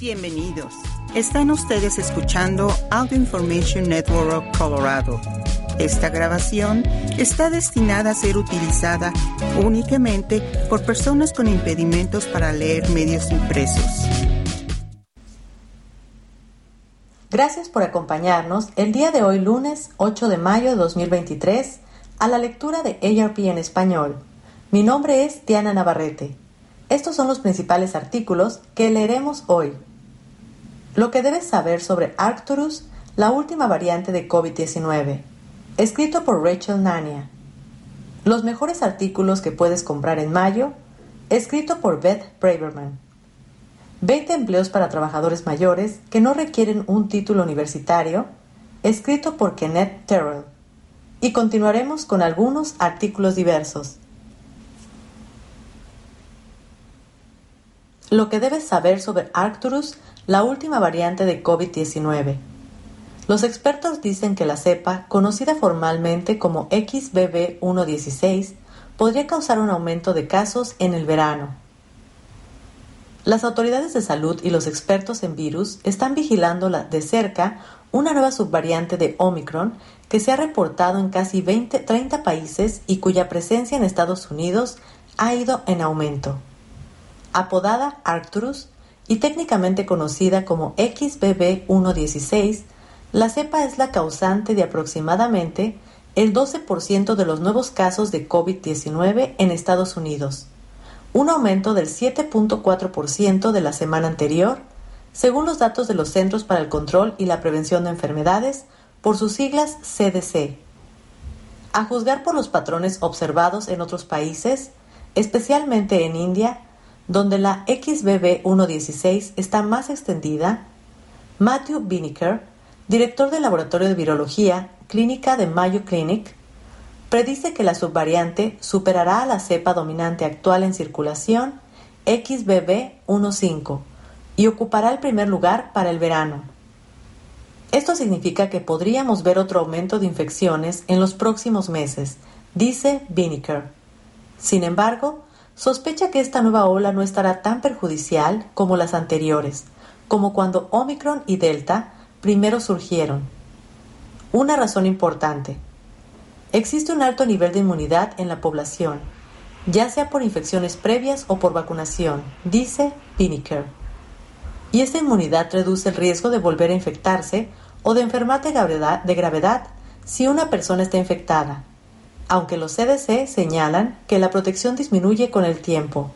Bienvenidos. Están ustedes escuchando Audio Information Network Colorado. Esta grabación está destinada a ser utilizada únicamente por personas con impedimentos para leer medios impresos. Gracias por acompañarnos el día de hoy lunes 8 de mayo de 2023 a la lectura de ARP en español. Mi nombre es Diana Navarrete. Estos son los principales artículos que leeremos hoy. Lo que debes saber sobre Arcturus, la última variante de COVID-19, escrito por Rachel Nania. Los mejores artículos que puedes comprar en mayo, escrito por Beth Braverman. 20 empleos para trabajadores mayores que no requieren un título universitario, escrito por Kenneth Terrell. Y continuaremos con algunos artículos diversos. Lo que debes saber sobre Arcturus la última variante de COVID-19. Los expertos dicen que la cepa, conocida formalmente como XBB116, podría causar un aumento de casos en el verano. Las autoridades de salud y los expertos en virus están vigilando de cerca una nueva subvariante de Omicron que se ha reportado en casi 20, 30 países y cuya presencia en Estados Unidos ha ido en aumento. Apodada Arcturus, y técnicamente conocida como XBB116, la cepa es la causante de aproximadamente el 12% de los nuevos casos de COVID-19 en Estados Unidos, un aumento del 7.4% de la semana anterior, según los datos de los Centros para el Control y la Prevención de Enfermedades, por sus siglas CDC. A juzgar por los patrones observados en otros países, especialmente en India, donde la XBB116 está más extendida, Matthew Binnicker, director del Laboratorio de Virología Clínica de Mayo Clinic, predice que la subvariante superará a la cepa dominante actual en circulación XBB15 y ocupará el primer lugar para el verano. Esto significa que podríamos ver otro aumento de infecciones en los próximos meses, dice Binnicker. Sin embargo, sospecha que esta nueva ola no estará tan perjudicial como las anteriores, como cuando Omicron y Delta primero surgieron. Una razón importante. Existe un alto nivel de inmunidad en la población, ya sea por infecciones previas o por vacunación, dice Pinnicker. Y esta inmunidad reduce el riesgo de volver a infectarse o de enfermar de gravedad, de gravedad si una persona está infectada, aunque los CDC señalan que la protección disminuye con el tiempo.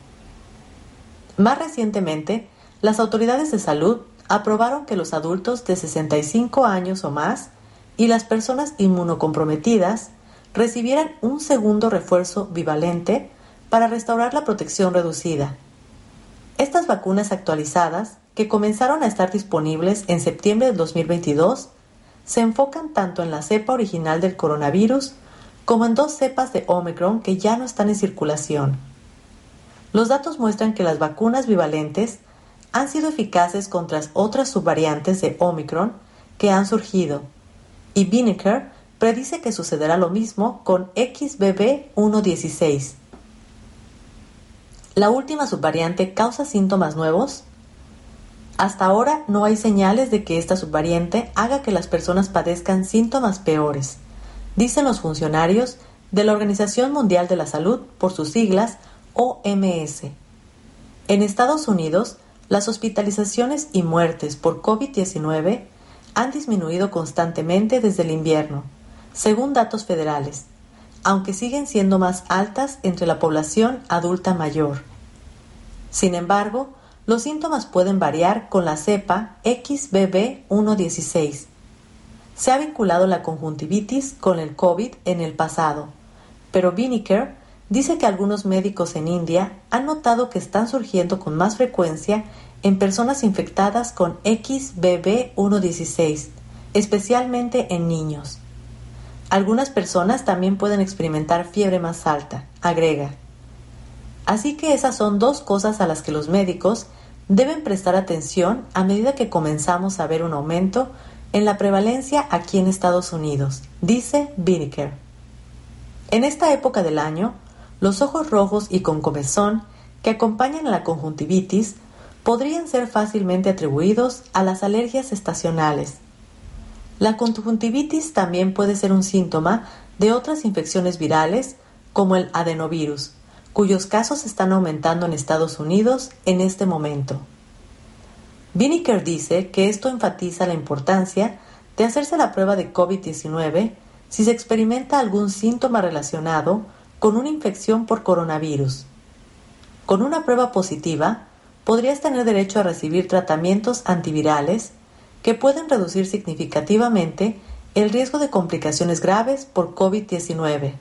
Más recientemente, las autoridades de salud aprobaron que los adultos de 65 años o más y las personas inmunocomprometidas recibieran un segundo refuerzo bivalente para restaurar la protección reducida. Estas vacunas actualizadas, que comenzaron a estar disponibles en septiembre de 2022, se enfocan tanto en la cepa original del coronavirus como en dos cepas de Omicron que ya no están en circulación. Los datos muestran que las vacunas bivalentes han sido eficaces contra otras subvariantes de Omicron que han surgido, y Binneker predice que sucederá lo mismo con XBB116. ¿La última subvariante causa síntomas nuevos? Hasta ahora no hay señales de que esta subvariante haga que las personas padezcan síntomas peores dicen los funcionarios de la Organización Mundial de la Salud por sus siglas OMS. En Estados Unidos, las hospitalizaciones y muertes por COVID-19 han disminuido constantemente desde el invierno, según datos federales, aunque siguen siendo más altas entre la población adulta mayor. Sin embargo, los síntomas pueden variar con la cepa XBB116 se ha vinculado la conjuntivitis con el COVID en el pasado, pero Binnicker dice que algunos médicos en India han notado que están surgiendo con más frecuencia en personas infectadas con XBB116, especialmente en niños. Algunas personas también pueden experimentar fiebre más alta, agrega. Así que esas son dos cosas a las que los médicos deben prestar atención a medida que comenzamos a ver un aumento en la prevalencia aquí en Estados Unidos, dice Binnicker. En esta época del año, los ojos rojos y con comezón que acompañan a la conjuntivitis podrían ser fácilmente atribuidos a las alergias estacionales. La conjuntivitis también puede ser un síntoma de otras infecciones virales como el adenovirus, cuyos casos están aumentando en Estados Unidos en este momento. Binnicker dice que esto enfatiza la importancia de hacerse la prueba de COVID-19 si se experimenta algún síntoma relacionado con una infección por coronavirus. Con una prueba positiva, podrías tener derecho a recibir tratamientos antivirales que pueden reducir significativamente el riesgo de complicaciones graves por COVID-19.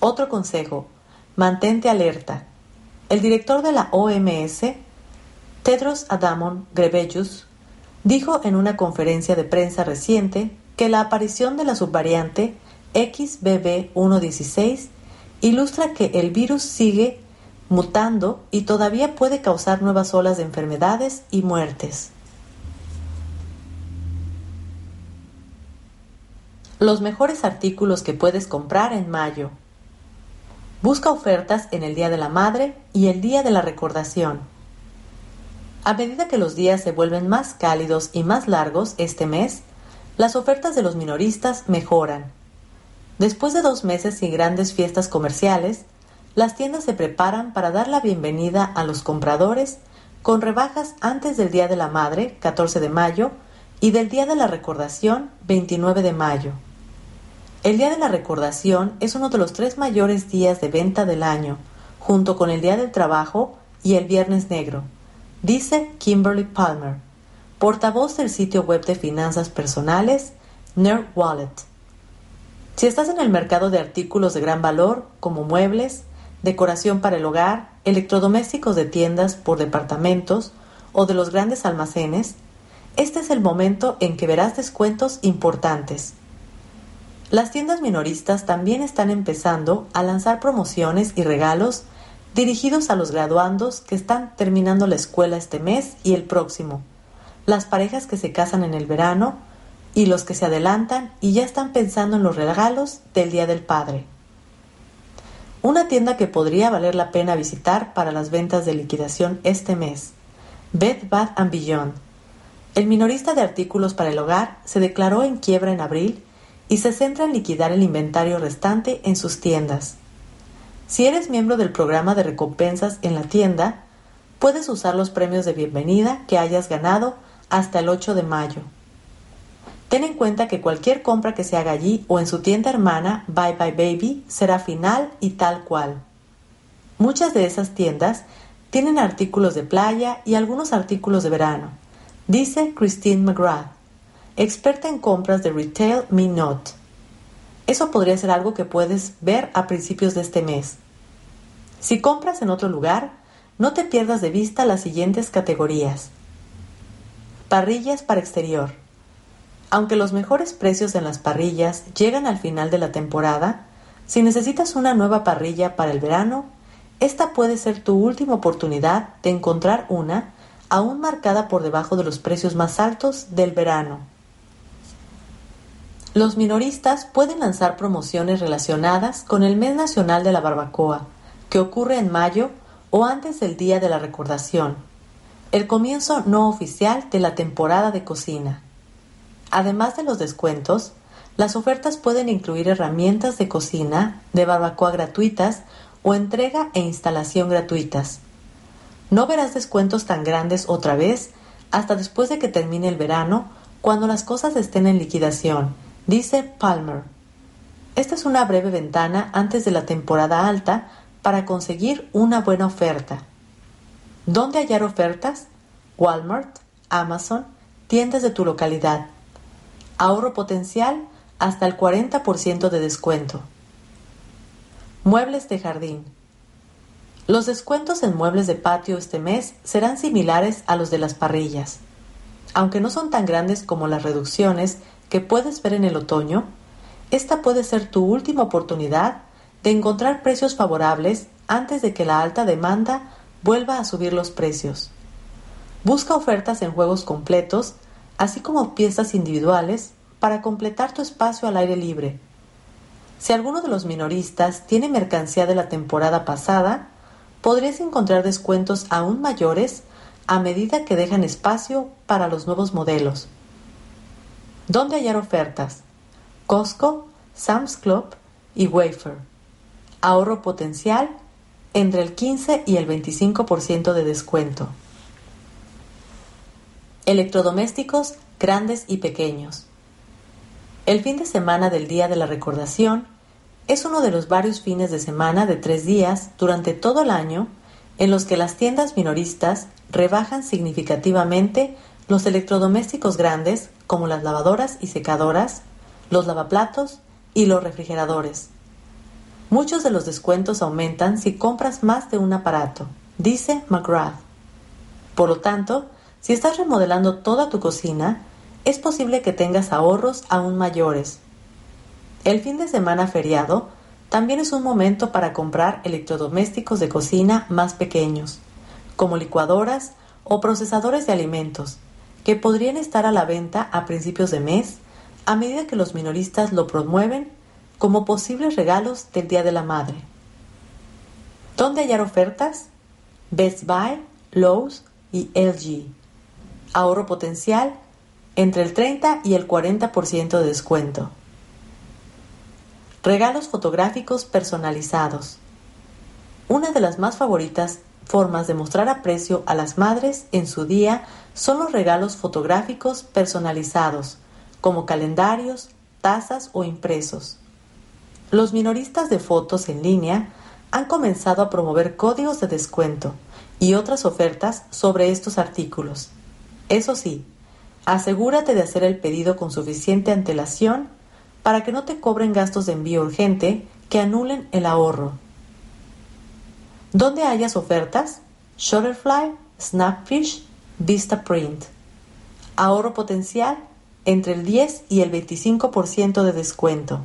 Otro consejo, mantente alerta. El director de la OMS, Tedros Adamon Ghebreyesus, dijo en una conferencia de prensa reciente que la aparición de la subvariante XBB116 ilustra que el virus sigue mutando y todavía puede causar nuevas olas de enfermedades y muertes. Los mejores artículos que puedes comprar en mayo. Busca ofertas en el Día de la Madre y el Día de la Recordación. A medida que los días se vuelven más cálidos y más largos este mes, las ofertas de los minoristas mejoran. Después de dos meses y grandes fiestas comerciales, las tiendas se preparan para dar la bienvenida a los compradores con rebajas antes del Día de la Madre, 14 de mayo, y del Día de la Recordación, 29 de mayo. El Día de la Recordación es uno de los tres mayores días de venta del año, junto con el Día del Trabajo y el Viernes Negro, dice Kimberly Palmer, portavoz del sitio web de finanzas personales NerdWallet. Si estás en el mercado de artículos de gran valor, como muebles, decoración para el hogar, electrodomésticos de tiendas por departamentos o de los grandes almacenes, este es el momento en que verás descuentos importantes. Las tiendas minoristas también están empezando a lanzar promociones y regalos dirigidos a los graduandos que están terminando la escuela este mes y el próximo, las parejas que se casan en el verano y los que se adelantan y ya están pensando en los regalos del Día del Padre. Una tienda que podría valer la pena visitar para las ventas de liquidación este mes, Bed Bath Beyond. El minorista de artículos para el hogar se declaró en quiebra en abril y se centra en liquidar el inventario restante en sus tiendas. Si eres miembro del programa de recompensas en la tienda, puedes usar los premios de bienvenida que hayas ganado hasta el 8 de mayo. Ten en cuenta que cualquier compra que se haga allí o en su tienda hermana Bye Bye Baby será final y tal cual. Muchas de esas tiendas tienen artículos de playa y algunos artículos de verano, dice Christine McGrath experta en compras de Retail Me Not. Eso podría ser algo que puedes ver a principios de este mes. Si compras en otro lugar, no te pierdas de vista las siguientes categorías. Parrillas para exterior. Aunque los mejores precios en las parrillas llegan al final de la temporada, si necesitas una nueva parrilla para el verano, esta puede ser tu última oportunidad de encontrar una aún marcada por debajo de los precios más altos del verano. Los minoristas pueden lanzar promociones relacionadas con el mes nacional de la barbacoa, que ocurre en mayo o antes del Día de la Recordación, el comienzo no oficial de la temporada de cocina. Además de los descuentos, las ofertas pueden incluir herramientas de cocina, de barbacoa gratuitas o entrega e instalación gratuitas. No verás descuentos tan grandes otra vez hasta después de que termine el verano, cuando las cosas estén en liquidación Dice Palmer, esta es una breve ventana antes de la temporada alta para conseguir una buena oferta. ¿Dónde hallar ofertas? Walmart, Amazon, tiendas de tu localidad. Ahorro potencial hasta el 40% de descuento. Muebles de jardín. Los descuentos en muebles de patio este mes serán similares a los de las parrillas. Aunque no son tan grandes como las reducciones que puedes ver en el otoño, esta puede ser tu última oportunidad de encontrar precios favorables antes de que la alta demanda vuelva a subir los precios. Busca ofertas en juegos completos, así como piezas individuales, para completar tu espacio al aire libre. Si alguno de los minoristas tiene mercancía de la temporada pasada, podrías encontrar descuentos aún mayores a medida que dejan espacio para los nuevos modelos. ¿Dónde hallar ofertas? Costco, Sam's Club y Wafer. Ahorro potencial entre el 15 y el 25% de descuento. Electrodomésticos grandes y pequeños. El fin de semana del Día de la Recordación es uno de los varios fines de semana de tres días durante todo el año en los que las tiendas minoristas rebajan significativamente los electrodomésticos grandes como las lavadoras y secadoras, los lavaplatos y los refrigeradores. Muchos de los descuentos aumentan si compras más de un aparato, dice McGrath. Por lo tanto, si estás remodelando toda tu cocina, es posible que tengas ahorros aún mayores. El fin de semana feriado también es un momento para comprar electrodomésticos de cocina más pequeños, como licuadoras o procesadores de alimentos, que podrían estar a la venta a principios de mes a medida que los minoristas lo promueven como posibles regalos del Día de la Madre. ¿Dónde hallar ofertas? Best Buy, Lowe's y LG. Ahorro potencial entre el 30 y el 40% de descuento. Regalos fotográficos personalizados. Una de las más favoritas formas de mostrar aprecio a las madres en su día son los regalos fotográficos personalizados, como calendarios, tazas o impresos. Los minoristas de fotos en línea han comenzado a promover códigos de descuento y otras ofertas sobre estos artículos. Eso sí, asegúrate de hacer el pedido con suficiente antelación para que no te cobren gastos de envío urgente que anulen el ahorro. ¿Dónde hayas ofertas? Shutterfly, Snapfish, Vistaprint. Ahorro potencial entre el 10 y el 25% de descuento.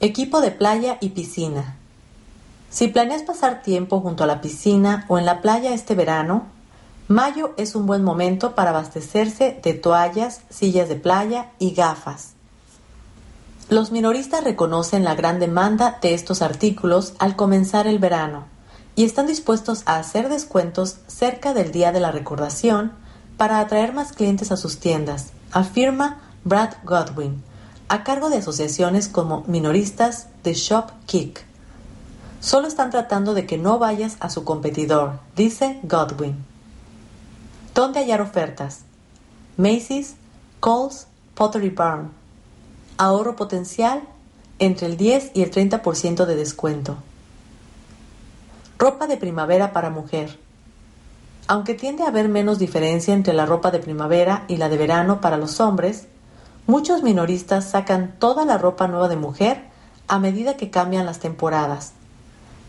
Equipo de playa y piscina. Si planeas pasar tiempo junto a la piscina o en la playa este verano, Mayo es un buen momento para abastecerse de toallas, sillas de playa y gafas. Los minoristas reconocen la gran demanda de estos artículos al comenzar el verano y están dispuestos a hacer descuentos cerca del día de la recordación para atraer más clientes a sus tiendas, afirma Brad Godwin, a cargo de asociaciones como minoristas de Shop Kick. Solo están tratando de que no vayas a su competidor, dice Godwin. ¿Dónde hallar ofertas? Macy's, Coles, Pottery Barn. Ahorro potencial entre el 10 y el 30% de descuento. Ropa de primavera para mujer. Aunque tiende a haber menos diferencia entre la ropa de primavera y la de verano para los hombres, muchos minoristas sacan toda la ropa nueva de mujer a medida que cambian las temporadas.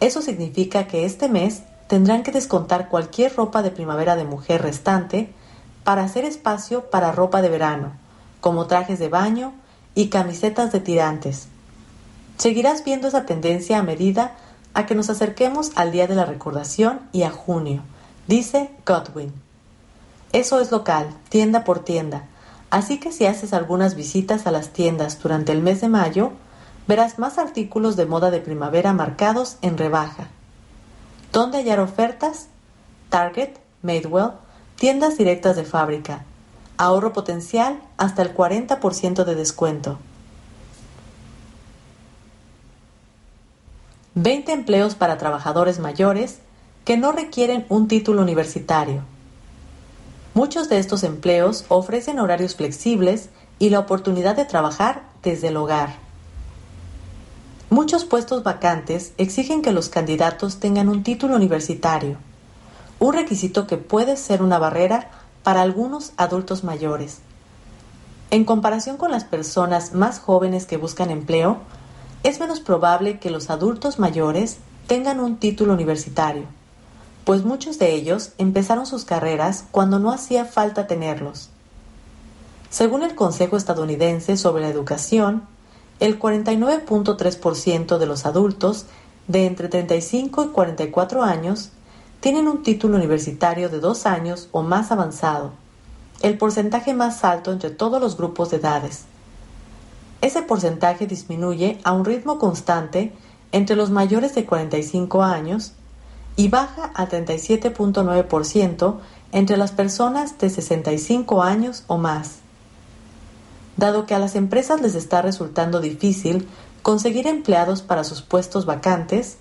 Eso significa que este mes tendrán que descontar cualquier ropa de primavera de mujer restante para hacer espacio para ropa de verano, como trajes de baño y camisetas de tirantes. Seguirás viendo esa tendencia a medida a que nos acerquemos al Día de la Recordación y a junio, dice Godwin. Eso es local, tienda por tienda, así que si haces algunas visitas a las tiendas durante el mes de mayo, verás más artículos de moda de primavera marcados en rebaja. ¿Dónde hallar ofertas? Target, Madewell, tiendas directas de fábrica. Ahorro potencial hasta el 40% de descuento. 20 empleos para trabajadores mayores que no requieren un título universitario. Muchos de estos empleos ofrecen horarios flexibles y la oportunidad de trabajar desde el hogar. Muchos puestos vacantes exigen que los candidatos tengan un título universitario, un requisito que puede ser una barrera para algunos adultos mayores. En comparación con las personas más jóvenes que buscan empleo, es menos probable que los adultos mayores tengan un título universitario, pues muchos de ellos empezaron sus carreras cuando no hacía falta tenerlos. Según el Consejo estadounidense sobre la educación, el 49.3% de los adultos de entre 35 y 44 años tienen un título universitario de dos años o más avanzado, el porcentaje más alto entre todos los grupos de edades. Ese porcentaje disminuye a un ritmo constante entre los mayores de 45 años y baja al 37.9% entre las personas de 65 años o más. Dado que a las empresas les está resultando difícil conseguir empleados para sus puestos vacantes,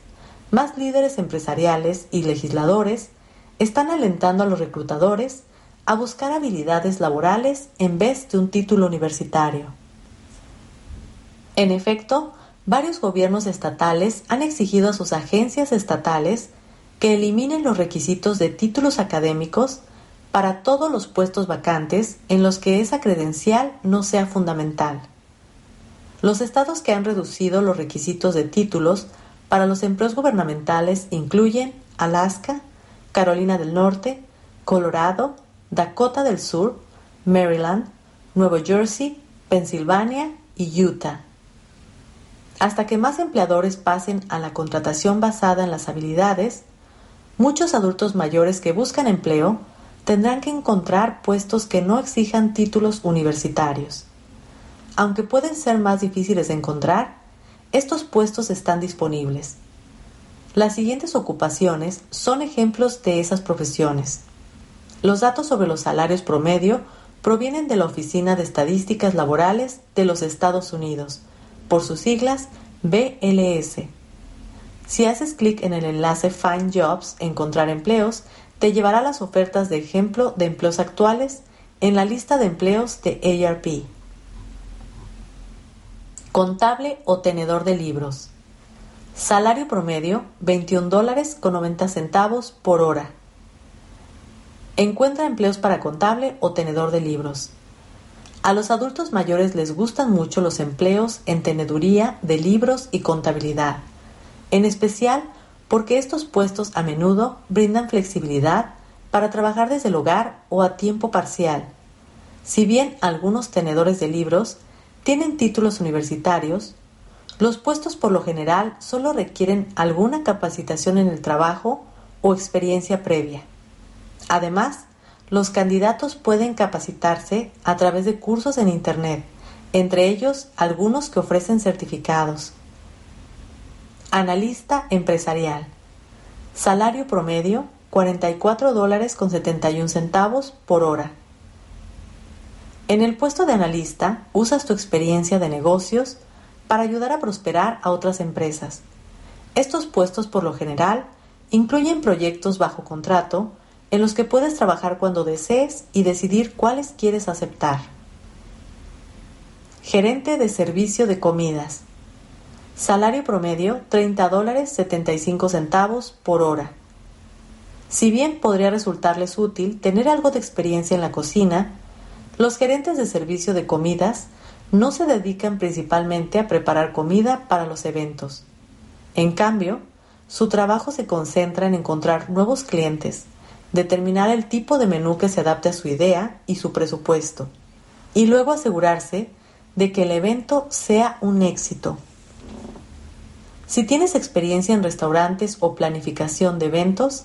más líderes empresariales y legisladores están alentando a los reclutadores a buscar habilidades laborales en vez de un título universitario. En efecto, varios gobiernos estatales han exigido a sus agencias estatales que eliminen los requisitos de títulos académicos para todos los puestos vacantes en los que esa credencial no sea fundamental. Los estados que han reducido los requisitos de títulos para los empleos gubernamentales incluyen Alaska, Carolina del Norte, Colorado, Dakota del Sur, Maryland, Nueva Jersey, Pensilvania y Utah. Hasta que más empleadores pasen a la contratación basada en las habilidades, muchos adultos mayores que buscan empleo tendrán que encontrar puestos que no exijan títulos universitarios. Aunque pueden ser más difíciles de encontrar, estos puestos están disponibles. Las siguientes ocupaciones son ejemplos de esas profesiones. Los datos sobre los salarios promedio provienen de la Oficina de Estadísticas Laborales de los Estados Unidos, por sus siglas BLS. Si haces clic en el enlace Find Jobs, Encontrar empleos, te llevará a las ofertas de ejemplo de empleos actuales en la lista de empleos de ARP. Contable o tenedor de libros. Salario promedio 21 dólares con 90 centavos por hora. Encuentra empleos para contable o tenedor de libros. A los adultos mayores les gustan mucho los empleos en teneduría de libros y contabilidad, en especial porque estos puestos a menudo brindan flexibilidad para trabajar desde el hogar o a tiempo parcial. Si bien algunos tenedores de libros tienen títulos universitarios, los puestos por lo general solo requieren alguna capacitación en el trabajo o experiencia previa. Además, los candidatos pueden capacitarse a través de cursos en Internet, entre ellos algunos que ofrecen certificados. Analista empresarial. Salario promedio 44 dólares con 71 centavos por hora. En el puesto de analista usas tu experiencia de negocios para ayudar a prosperar a otras empresas. Estos puestos por lo general incluyen proyectos bajo contrato en los que puedes trabajar cuando desees y decidir cuáles quieres aceptar. Gerente de servicio de comidas. Salario promedio 30 dólares 75 centavos por hora. Si bien podría resultarles útil tener algo de experiencia en la cocina, los gerentes de servicio de comidas no se dedican principalmente a preparar comida para los eventos. En cambio, su trabajo se concentra en encontrar nuevos clientes, determinar el tipo de menú que se adapte a su idea y su presupuesto, y luego asegurarse de que el evento sea un éxito. Si tienes experiencia en restaurantes o planificación de eventos,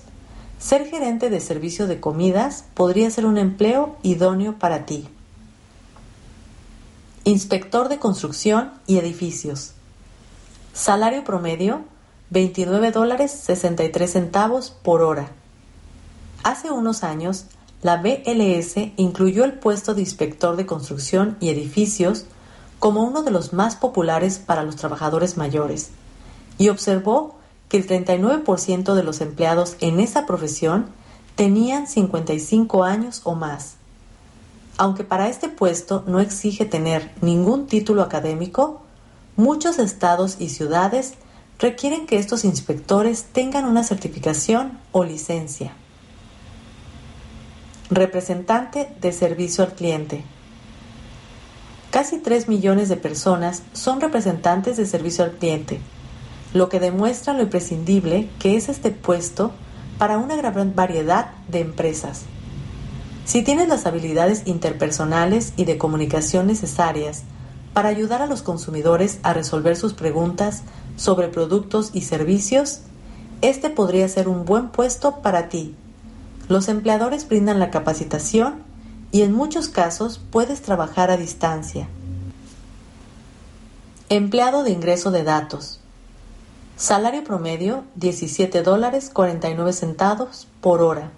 ser gerente de servicio de comidas podría ser un empleo idóneo para ti. Inspector de construcción y edificios. Salario promedio 29 dólares 63 centavos por hora. Hace unos años, la BLS incluyó el puesto de inspector de construcción y edificios como uno de los más populares para los trabajadores mayores y observó que el 39% de los empleados en esa profesión tenían 55 años o más. Aunque para este puesto no exige tener ningún título académico, muchos estados y ciudades requieren que estos inspectores tengan una certificación o licencia. Representante de servicio al cliente. Casi 3 millones de personas son representantes de servicio al cliente, lo que demuestra lo imprescindible que es este puesto para una gran variedad de empresas. Si tienes las habilidades interpersonales y de comunicación necesarias para ayudar a los consumidores a resolver sus preguntas sobre productos y servicios, este podría ser un buen puesto para ti los empleadores brindan la capacitación y en muchos casos puedes trabajar a distancia. Empleado de ingreso de datos. Salario promedio 17 dólares 49 centavos por hora.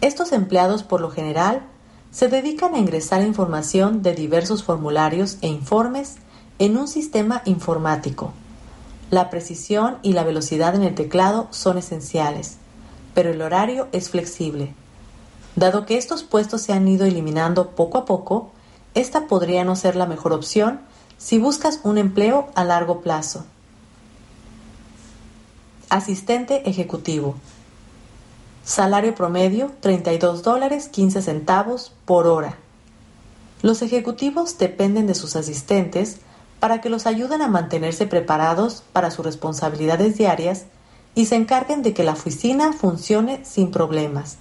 Estos empleados por lo general se dedican a ingresar información de diversos formularios e informes en un sistema informático. La precisión y la velocidad en el teclado son esenciales, pero el horario es flexible. Dado que estos puestos se han ido eliminando poco a poco, esta podría no ser la mejor opción si buscas un empleo a largo plazo. Asistente ejecutivo. Salario promedio 32 dólares 15 centavos por hora. Los ejecutivos dependen de sus asistentes para que los ayuden a mantenerse preparados para sus responsabilidades diarias y se encarguen de que la oficina funcione sin problemas.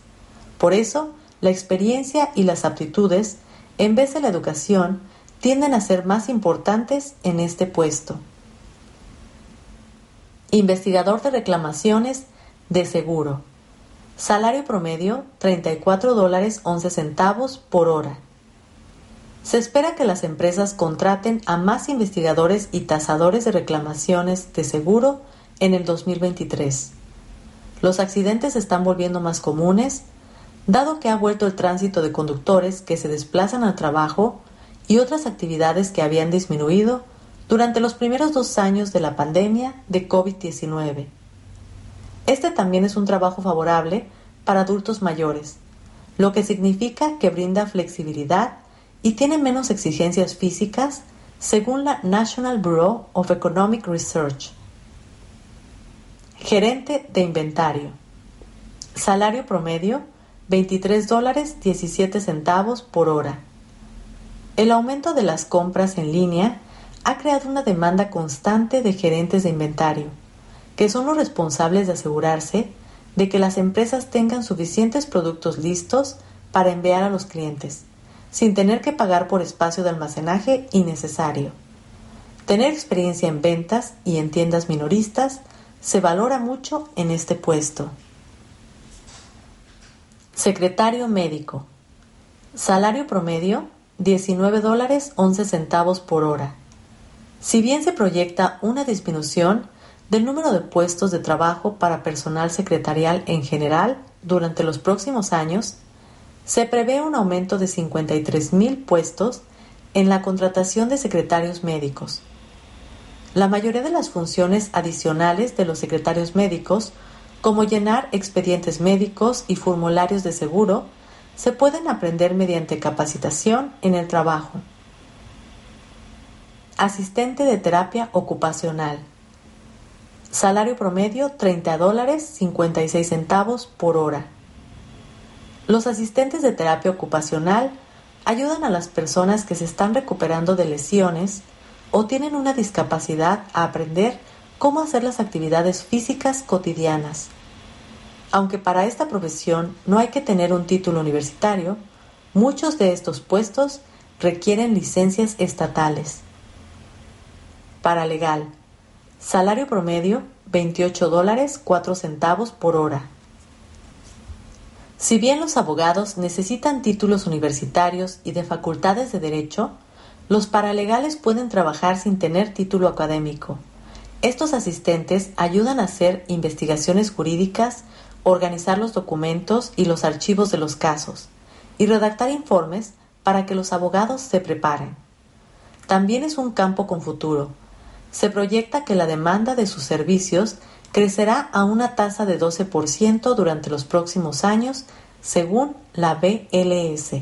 Por eso, la experiencia y las aptitudes, en vez de la educación, tienden a ser más importantes en este puesto. Investigador de reclamaciones de seguro. Salario promedio 34 dólares 11 centavos por hora. Se espera que las empresas contraten a más investigadores y tasadores de reclamaciones de seguro en el 2023. Los accidentes están volviendo más comunes, dado que ha vuelto el tránsito de conductores que se desplazan al trabajo y otras actividades que habían disminuido durante los primeros dos años de la pandemia de COVID-19. Este también es un trabajo favorable para adultos mayores, lo que significa que brinda flexibilidad y tiene menos exigencias físicas según la National Bureau of Economic Research. Gerente de inventario. Salario promedio 23 dólares 17 centavos por hora. El aumento de las compras en línea ha creado una demanda constante de gerentes de inventario, que son los responsables de asegurarse de que las empresas tengan suficientes productos listos para enviar a los clientes, sin tener que pagar por espacio de almacenaje innecesario. Tener experiencia en ventas y en tiendas minoristas se valora mucho en este puesto. Secretario médico. Salario promedio 19 dólares 11 centavos por hora. Si bien se proyecta una disminución del número de puestos de trabajo para personal secretarial en general durante los próximos años, se prevé un aumento de 53 mil puestos en la contratación de secretarios médicos. La mayoría de las funciones adicionales de los secretarios médicos, como llenar expedientes médicos y formularios de seguro, se pueden aprender mediante capacitación en el trabajo. Asistente de terapia ocupacional. Salario promedio 30 dólares 56 centavos por hora. Los asistentes de terapia ocupacional ayudan a las personas que se están recuperando de lesiones o tienen una discapacidad a aprender cómo hacer las actividades físicas cotidianas aunque para esta profesión no hay que tener un título universitario, muchos de estos puestos requieren licencias estatales. Paralegal. Salario promedio 28 dólares 4 centavos por hora. Si bien los abogados necesitan títulos universitarios y de facultades de derecho, los paralegales pueden trabajar sin tener título académico. Estos asistentes ayudan a hacer investigaciones jurídicas organizar los documentos y los archivos de los casos y redactar informes para que los abogados se preparen. También es un campo con futuro. Se proyecta que la demanda de sus servicios crecerá a una tasa de 12% durante los próximos años, según la BLS.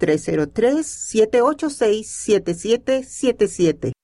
303-786-7777.